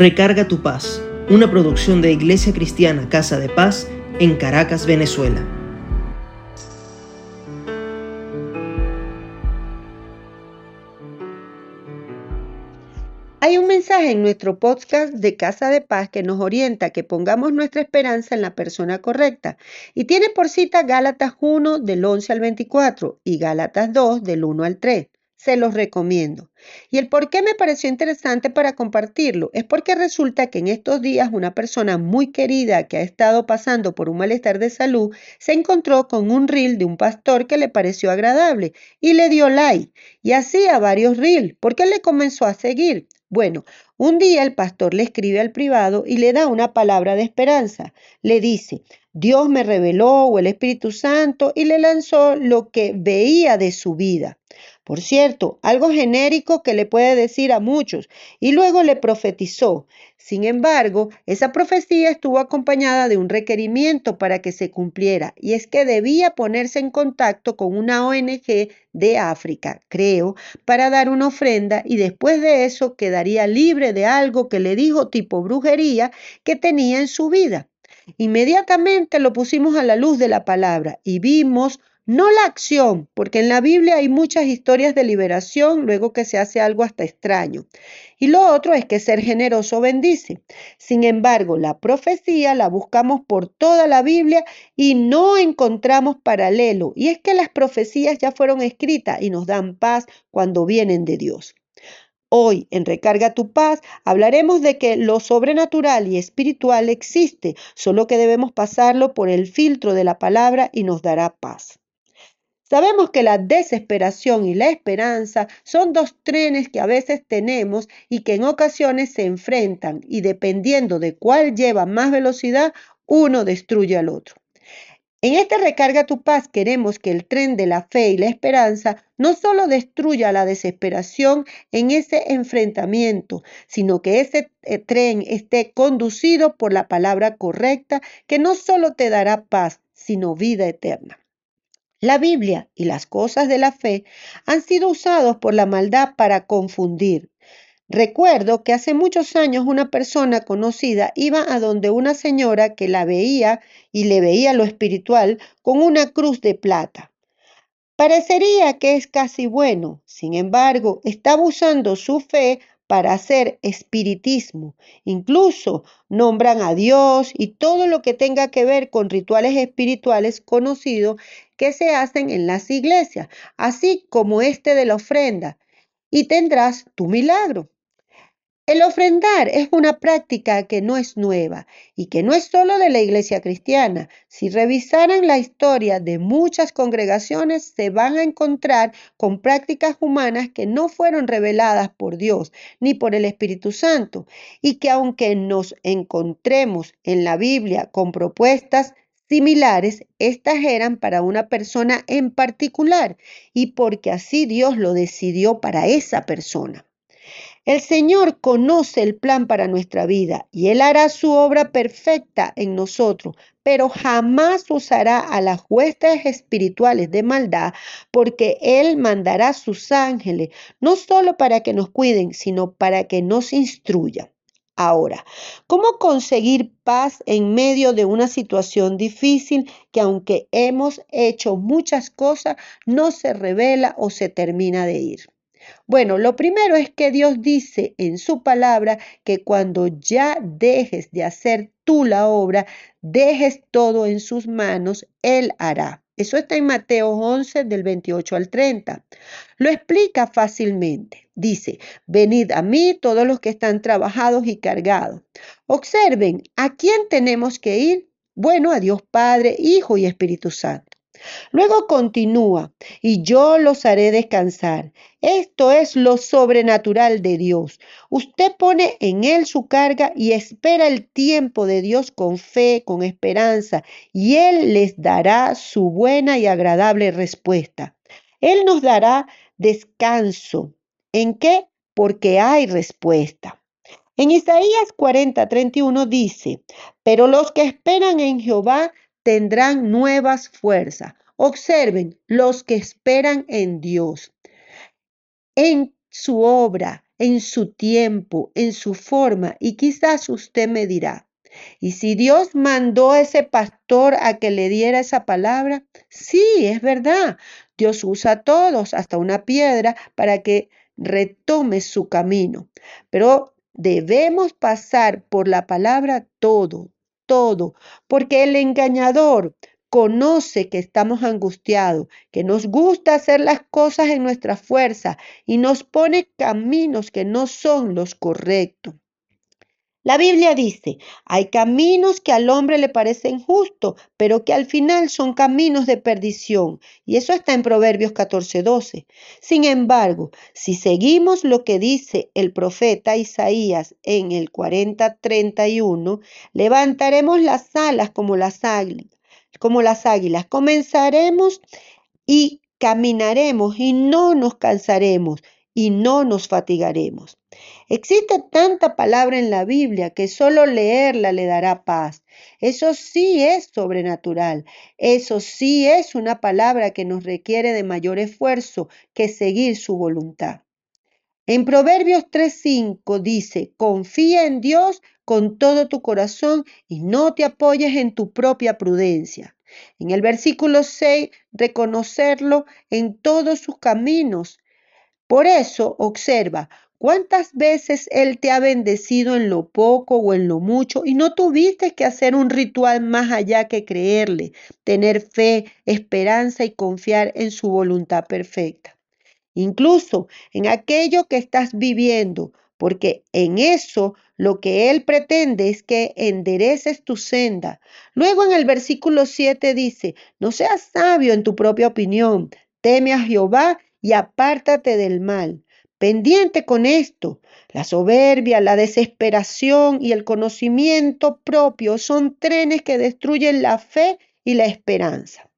Recarga tu paz, una producción de Iglesia Cristiana Casa de Paz en Caracas, Venezuela. Hay un mensaje en nuestro podcast de Casa de Paz que nos orienta a que pongamos nuestra esperanza en la persona correcta y tiene por cita Gálatas 1 del 11 al 24 y Gálatas 2 del 1 al 3 se los recomiendo. Y el por qué me pareció interesante para compartirlo es porque resulta que en estos días una persona muy querida que ha estado pasando por un malestar de salud se encontró con un reel de un pastor que le pareció agradable y le dio like y así a varios reels porque le comenzó a seguir. Bueno, un día el pastor le escribe al privado y le da una palabra de esperanza. Le dice, Dios me reveló o el Espíritu Santo y le lanzó lo que veía de su vida. Por cierto, algo genérico que le puede decir a muchos, y luego le profetizó. Sin embargo, esa profecía estuvo acompañada de un requerimiento para que se cumpliera, y es que debía ponerse en contacto con una ONG de África, creo, para dar una ofrenda y después de eso quedaría libre de algo que le dijo tipo brujería que tenía en su vida. Inmediatamente lo pusimos a la luz de la palabra y vimos no la acción, porque en la Biblia hay muchas historias de liberación luego que se hace algo hasta extraño. Y lo otro es que ser generoso bendice. Sin embargo, la profecía la buscamos por toda la Biblia y no encontramos paralelo. Y es que las profecías ya fueron escritas y nos dan paz cuando vienen de Dios. Hoy en Recarga tu paz hablaremos de que lo sobrenatural y espiritual existe, solo que debemos pasarlo por el filtro de la palabra y nos dará paz. Sabemos que la desesperación y la esperanza son dos trenes que a veces tenemos y que en ocasiones se enfrentan y dependiendo de cuál lleva más velocidad, uno destruye al otro. En este Recarga tu paz queremos que el tren de la fe y la esperanza no solo destruya la desesperación en ese enfrentamiento, sino que ese eh, tren esté conducido por la palabra correcta que no solo te dará paz, sino vida eterna. La Biblia y las cosas de la fe han sido usados por la maldad para confundir. Recuerdo que hace muchos años una persona conocida iba a donde una señora que la veía y le veía lo espiritual con una cruz de plata. Parecería que es casi bueno, sin embargo, estaba usando su fe para hacer espiritismo. Incluso nombran a Dios y todo lo que tenga que ver con rituales espirituales conocidos que se hacen en las iglesias, así como este de la ofrenda, y tendrás tu milagro. El ofrendar es una práctica que no es nueva y que no es solo de la iglesia cristiana. Si revisaran la historia de muchas congregaciones, se van a encontrar con prácticas humanas que no fueron reveladas por Dios ni por el Espíritu Santo y que aunque nos encontremos en la Biblia con propuestas similares, estas eran para una persona en particular y porque así Dios lo decidió para esa persona. El Señor conoce el plan para nuestra vida y Él hará su obra perfecta en nosotros, pero jamás usará a las huestes espirituales de maldad porque Él mandará sus ángeles, no solo para que nos cuiden, sino para que nos instruyan. Ahora, ¿cómo conseguir paz en medio de una situación difícil que aunque hemos hecho muchas cosas, no se revela o se termina de ir? Bueno, lo primero es que Dios dice en su palabra que cuando ya dejes de hacer tú la obra, dejes todo en sus manos, Él hará. Eso está en Mateo 11 del 28 al 30. Lo explica fácilmente. Dice, venid a mí todos los que están trabajados y cargados. Observen, ¿a quién tenemos que ir? Bueno, a Dios Padre, Hijo y Espíritu Santo. Luego continúa, y yo los haré descansar. Esto es lo sobrenatural de Dios. Usted pone en Él su carga y espera el tiempo de Dios con fe, con esperanza, y Él les dará su buena y agradable respuesta. Él nos dará descanso. ¿En qué? Porque hay respuesta. En Isaías 40, 31 dice, pero los que esperan en Jehová tendrán nuevas fuerzas. Observen, los que esperan en Dios, en su obra, en su tiempo, en su forma, y quizás usted me dirá, ¿y si Dios mandó a ese pastor a que le diera esa palabra? Sí, es verdad. Dios usa a todos, hasta una piedra, para que retome su camino. Pero debemos pasar por la palabra todo, todo, porque el engañador conoce que estamos angustiados, que nos gusta hacer las cosas en nuestra fuerza y nos pone caminos que no son los correctos. La Biblia dice, hay caminos que al hombre le parecen justos, pero que al final son caminos de perdición. Y eso está en Proverbios 14:12. Sin embargo, si seguimos lo que dice el profeta Isaías en el 40:31, levantaremos las alas como las águilas, como las águilas. Comenzaremos y caminaremos y no nos cansaremos y no nos fatigaremos. Existe tanta palabra en la Biblia que solo leerla le dará paz. Eso sí es sobrenatural. Eso sí es una palabra que nos requiere de mayor esfuerzo que seguir su voluntad. En Proverbios 3:5 dice, confía en Dios con todo tu corazón y no te apoyes en tu propia prudencia. En el versículo 6, reconocerlo en todos sus caminos por eso, observa cuántas veces Él te ha bendecido en lo poco o en lo mucho y no tuviste que hacer un ritual más allá que creerle, tener fe, esperanza y confiar en su voluntad perfecta. Incluso en aquello que estás viviendo, porque en eso lo que Él pretende es que endereces tu senda. Luego en el versículo 7 dice, no seas sabio en tu propia opinión, teme a Jehová y apártate del mal. Pendiente con esto, la soberbia, la desesperación y el conocimiento propio son trenes que destruyen la fe y la esperanza.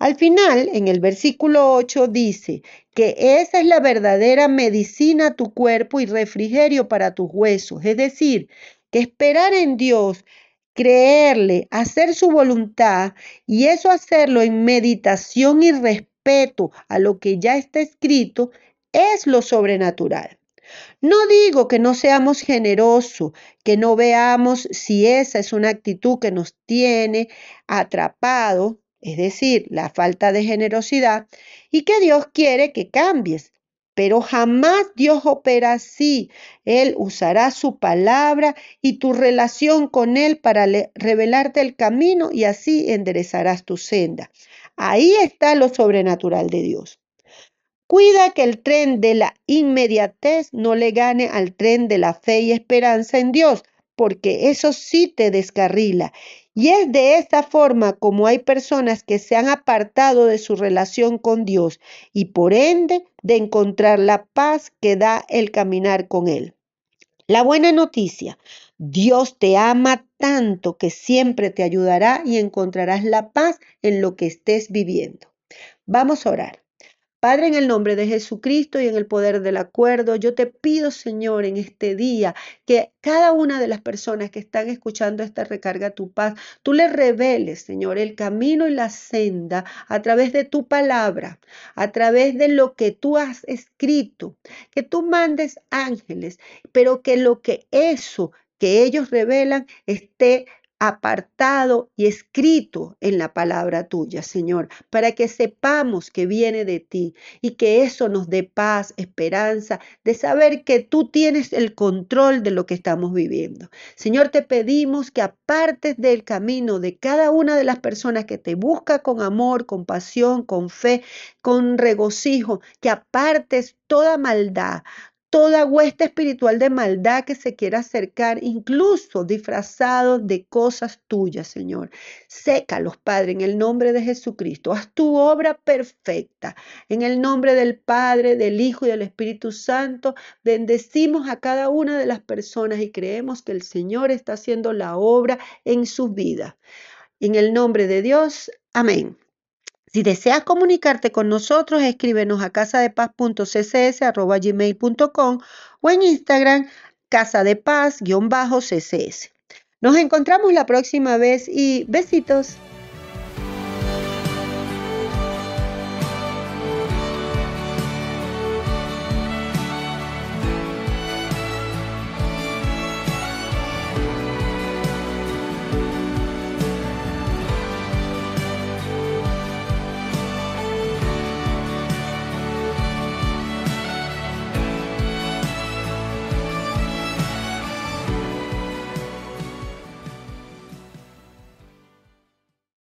Al final, en el versículo 8 dice que esa es la verdadera medicina a tu cuerpo y refrigerio para tus huesos. Es decir, que esperar en Dios, creerle, hacer su voluntad y eso hacerlo en meditación y respeto a lo que ya está escrito es lo sobrenatural. No digo que no seamos generosos, que no veamos si esa es una actitud que nos tiene atrapado, es decir, la falta de generosidad, y que Dios quiere que cambies. Pero jamás Dios opera así. Él usará su palabra y tu relación con Él para revelarte el camino y así enderezarás tu senda. Ahí está lo sobrenatural de Dios. Cuida que el tren de la inmediatez no le gane al tren de la fe y esperanza en Dios, porque eso sí te descarrila. Y es de esta forma como hay personas que se han apartado de su relación con Dios y por ende de encontrar la paz que da el caminar con Él. La buena noticia, Dios te ama tanto que siempre te ayudará y encontrarás la paz en lo que estés viviendo. Vamos a orar. Padre, en el nombre de Jesucristo y en el poder del acuerdo, yo te pido, Señor, en este día que cada una de las personas que están escuchando esta recarga tu paz, tú le reveles, Señor, el camino y la senda a través de tu palabra, a través de lo que tú has escrito, que tú mandes ángeles, pero que lo que eso que ellos revelan esté apartado y escrito en la palabra tuya, Señor, para que sepamos que viene de ti y que eso nos dé paz, esperanza, de saber que tú tienes el control de lo que estamos viviendo. Señor, te pedimos que apartes del camino de cada una de las personas que te busca con amor, con pasión, con fe, con regocijo, que apartes toda maldad, toda hueste espiritual de maldad que se quiera acercar, incluso disfrazado de cosas tuyas, Señor. Sécalos, Padre, en el nombre de Jesucristo. Haz tu obra perfecta. En el nombre del Padre, del Hijo y del Espíritu Santo, bendecimos a cada una de las personas y creemos que el Señor está haciendo la obra en sus vidas. En el nombre de Dios, amén. Si deseas comunicarte con nosotros, escríbenos a casadepaz.ccs.gmail.com o en Instagram casadepaz-ccs. Nos encontramos la próxima vez y besitos.